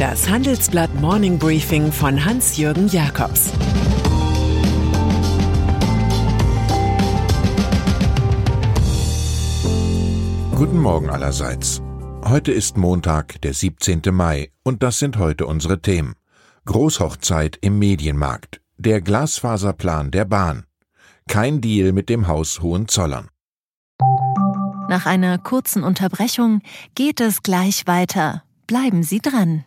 Das Handelsblatt Morning Briefing von Hans-Jürgen Jakobs Guten Morgen allerseits. Heute ist Montag, der 17. Mai, und das sind heute unsere Themen. Großhochzeit im Medienmarkt, der Glasfaserplan der Bahn, kein Deal mit dem Haus Hohenzollern. Nach einer kurzen Unterbrechung geht es gleich weiter. Bleiben Sie dran.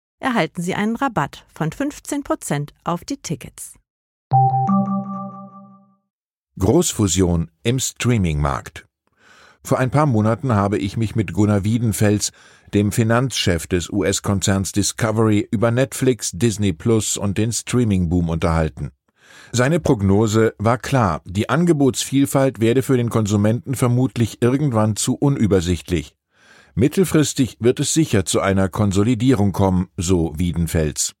erhalten Sie einen Rabatt von 15% auf die Tickets. Großfusion im Streamingmarkt. Vor ein paar Monaten habe ich mich mit Gunnar Wiedenfels, dem Finanzchef des US-Konzerns Discovery, über Netflix, Disney Plus und den Streamingboom unterhalten. Seine Prognose war klar, die Angebotsvielfalt werde für den Konsumenten vermutlich irgendwann zu unübersichtlich. Mittelfristig wird es sicher zu einer Konsolidierung kommen, so Wiedenfels.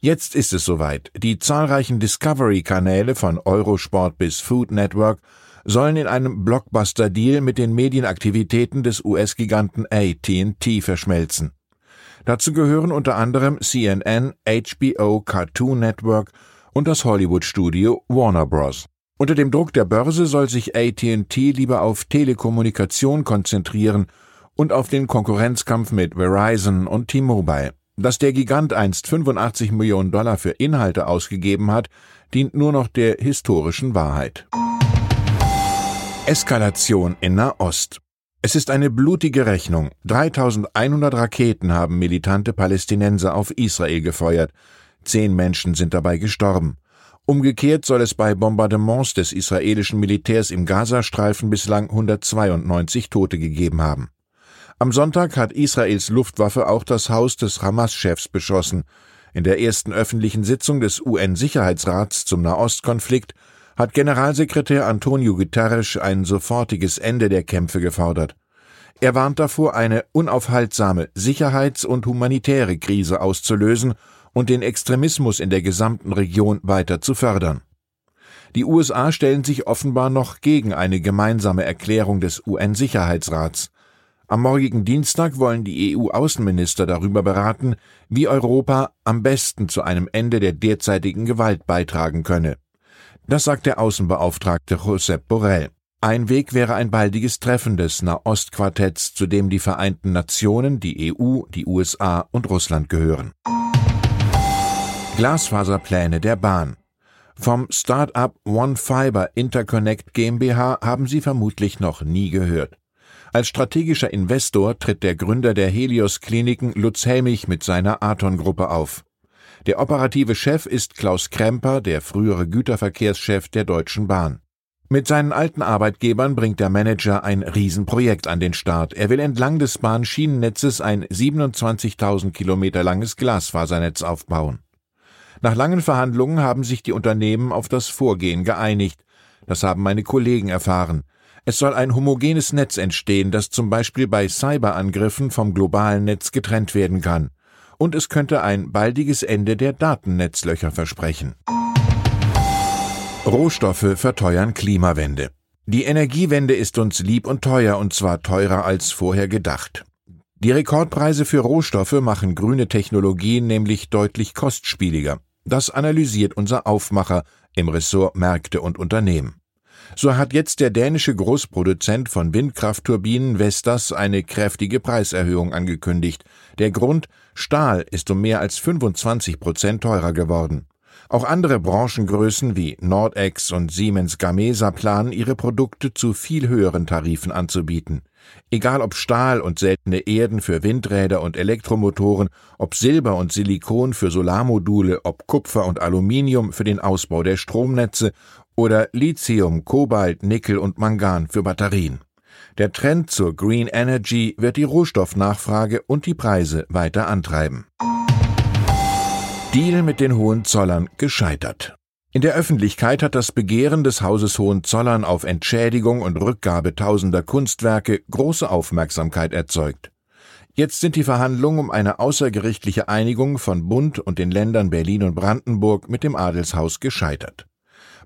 Jetzt ist es soweit. Die zahlreichen Discovery-Kanäle von Eurosport bis Food Network sollen in einem Blockbuster-Deal mit den Medienaktivitäten des US-Giganten AT&T verschmelzen. Dazu gehören unter anderem CNN, HBO, Cartoon Network und das Hollywood-Studio Warner Bros. Unter dem Druck der Börse soll sich AT&T lieber auf Telekommunikation konzentrieren und auf den Konkurrenzkampf mit Verizon und T-Mobile. Dass der Gigant einst 85 Millionen Dollar für Inhalte ausgegeben hat, dient nur noch der historischen Wahrheit. Eskalation in Nahost. Es ist eine blutige Rechnung. 3100 Raketen haben militante Palästinenser auf Israel gefeuert. Zehn Menschen sind dabei gestorben. Umgekehrt soll es bei Bombardements des israelischen Militärs im Gazastreifen bislang 192 Tote gegeben haben. Am Sonntag hat Israels Luftwaffe auch das Haus des Hamas-Chefs beschossen. In der ersten öffentlichen Sitzung des UN-Sicherheitsrats zum Nahostkonflikt hat Generalsekretär Antonio Guterres ein sofortiges Ende der Kämpfe gefordert. Er warnt davor, eine unaufhaltsame Sicherheits- und humanitäre Krise auszulösen und den Extremismus in der gesamten Region weiter zu fördern. Die USA stellen sich offenbar noch gegen eine gemeinsame Erklärung des UN-Sicherheitsrats. Am morgigen Dienstag wollen die EU-Außenminister darüber beraten, wie Europa am besten zu einem Ende der derzeitigen Gewalt beitragen könne. Das sagt der Außenbeauftragte Josep Borrell. Ein Weg wäre ein baldiges Treffen des Nahostquartetts, zu dem die Vereinten Nationen, die EU, die USA und Russland gehören. Glasfaserpläne der Bahn. Vom Start-up One Fiber Interconnect GmbH haben Sie vermutlich noch nie gehört. Als strategischer Investor tritt der Gründer der Helios Kliniken Lutz Helmich mit seiner Aton-Gruppe auf. Der operative Chef ist Klaus Kremper, der frühere Güterverkehrschef der Deutschen Bahn. Mit seinen alten Arbeitgebern bringt der Manager ein Riesenprojekt an den Start. Er will entlang des Bahnschienennetzes ein 27.000 Kilometer langes Glasfasernetz aufbauen. Nach langen Verhandlungen haben sich die Unternehmen auf das Vorgehen geeinigt. Das haben meine Kollegen erfahren. Es soll ein homogenes Netz entstehen, das zum Beispiel bei Cyberangriffen vom globalen Netz getrennt werden kann. Und es könnte ein baldiges Ende der Datennetzlöcher versprechen. Rohstoffe verteuern Klimawende. Die Energiewende ist uns lieb und teuer, und zwar teurer als vorher gedacht. Die Rekordpreise für Rohstoffe machen grüne Technologien nämlich deutlich kostspieliger. Das analysiert unser Aufmacher im Ressort Märkte und Unternehmen. So hat jetzt der dänische Großproduzent von Windkraftturbinen Vestas eine kräftige Preiserhöhung angekündigt. Der Grund Stahl ist um mehr als 25 Prozent teurer geworden. Auch andere Branchengrößen wie Nordex und Siemens Gamesa planen, ihre Produkte zu viel höheren Tarifen anzubieten. Egal ob Stahl und seltene Erden für Windräder und Elektromotoren, ob Silber und Silikon für Solarmodule, ob Kupfer und Aluminium für den Ausbau der Stromnetze oder Lithium, Kobalt, Nickel und Mangan für Batterien. Der Trend zur Green Energy wird die Rohstoffnachfrage und die Preise weiter antreiben. Deal mit den Hohenzollern gescheitert. In der Öffentlichkeit hat das Begehren des Hauses Hohenzollern auf Entschädigung und Rückgabe tausender Kunstwerke große Aufmerksamkeit erzeugt. Jetzt sind die Verhandlungen um eine außergerichtliche Einigung von Bund und den Ländern Berlin und Brandenburg mit dem Adelshaus gescheitert.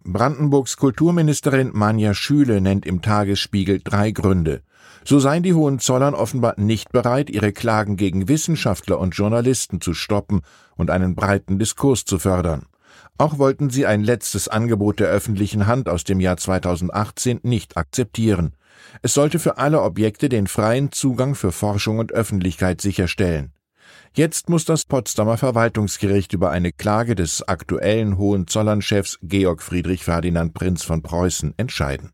Brandenburgs Kulturministerin Manja Schüle nennt im Tagesspiegel drei Gründe. So seien die Hohenzollern offenbar nicht bereit, ihre Klagen gegen Wissenschaftler und Journalisten zu stoppen und einen breiten Diskurs zu fördern. Auch wollten sie ein letztes Angebot der öffentlichen Hand aus dem Jahr 2018 nicht akzeptieren. Es sollte für alle Objekte den freien Zugang für Forschung und Öffentlichkeit sicherstellen. Jetzt muss das Potsdamer Verwaltungsgericht über eine Klage des aktuellen Hohenzollernchefs Georg Friedrich Ferdinand Prinz von Preußen entscheiden.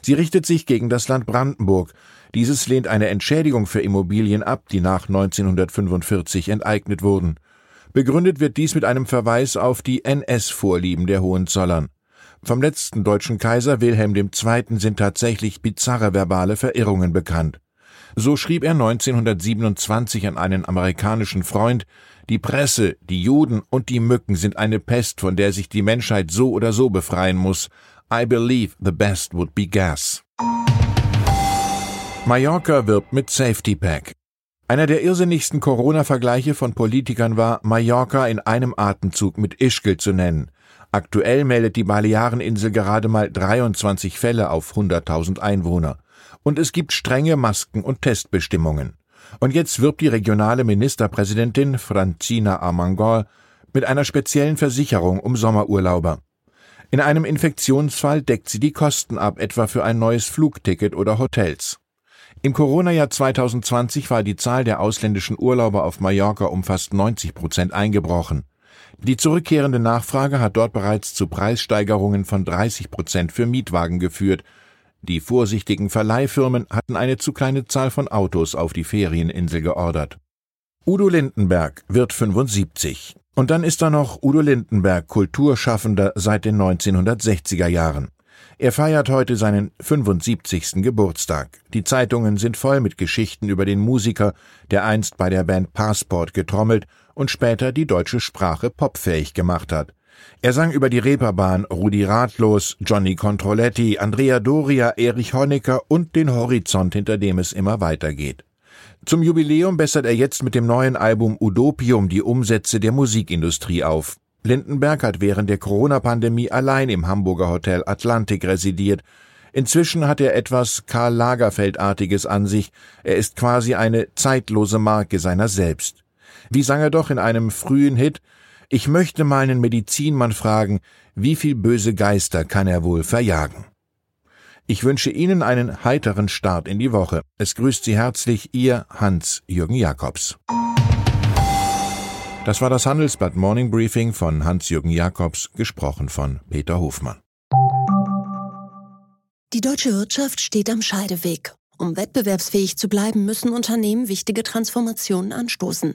Sie richtet sich gegen das Land Brandenburg. Dieses lehnt eine Entschädigung für Immobilien ab, die nach 1945 enteignet wurden. Begründet wird dies mit einem Verweis auf die NS-Vorlieben der Hohenzollern. Vom letzten deutschen Kaiser Wilhelm II. sind tatsächlich bizarre verbale Verirrungen bekannt. So schrieb er 1927 an einen amerikanischen Freund, die Presse, die Juden und die Mücken sind eine Pest, von der sich die Menschheit so oder so befreien muss. I believe the best would be gas. Mallorca wirbt mit Safety Pack. Einer der irrsinnigsten Corona-Vergleiche von Politikern war, Mallorca in einem Atemzug mit Ischgl zu nennen. Aktuell meldet die Baleareninsel gerade mal 23 Fälle auf 100.000 Einwohner und es gibt strenge Masken- und Testbestimmungen. Und jetzt wirbt die regionale Ministerpräsidentin Francina Armangol mit einer speziellen Versicherung um Sommerurlauber. In einem Infektionsfall deckt sie die Kosten ab, etwa für ein neues Flugticket oder Hotels. Im Corona-Jahr 2020 war die Zahl der ausländischen Urlauber auf Mallorca um fast 90 Prozent eingebrochen. Die zurückkehrende Nachfrage hat dort bereits zu Preissteigerungen von 30 Prozent für Mietwagen geführt, die vorsichtigen Verleihfirmen hatten eine zu kleine Zahl von Autos auf die Ferieninsel geordert. Udo Lindenberg wird 75. Und dann ist da noch Udo Lindenberg, Kulturschaffender seit den 1960er Jahren. Er feiert heute seinen 75. Geburtstag. Die Zeitungen sind voll mit Geschichten über den Musiker, der einst bei der Band Passport getrommelt und später die deutsche Sprache popfähig gemacht hat. Er sang über die Reeperbahn Rudi Ratlos, Johnny Controletti, Andrea Doria, Erich Honecker und den Horizont, hinter dem es immer weitergeht. Zum Jubiläum bessert er jetzt mit dem neuen Album Udopium die Umsätze der Musikindustrie auf. Lindenberg hat während der Corona-Pandemie allein im Hamburger Hotel Atlantik residiert. Inzwischen hat er etwas Karl Lagerfeldartiges an sich. Er ist quasi eine zeitlose Marke seiner selbst. Wie sang er doch in einem frühen Hit ich möchte meinen Medizinmann fragen, wie viel böse Geister kann er wohl verjagen? Ich wünsche Ihnen einen heiteren Start in die Woche. Es grüßt Sie herzlich Ihr Hans-Jürgen Jakobs. Das war das Handelsblatt Morning Briefing von Hans-Jürgen Jakobs, gesprochen von Peter Hofmann. Die deutsche Wirtschaft steht am Scheideweg. Um wettbewerbsfähig zu bleiben, müssen Unternehmen wichtige Transformationen anstoßen.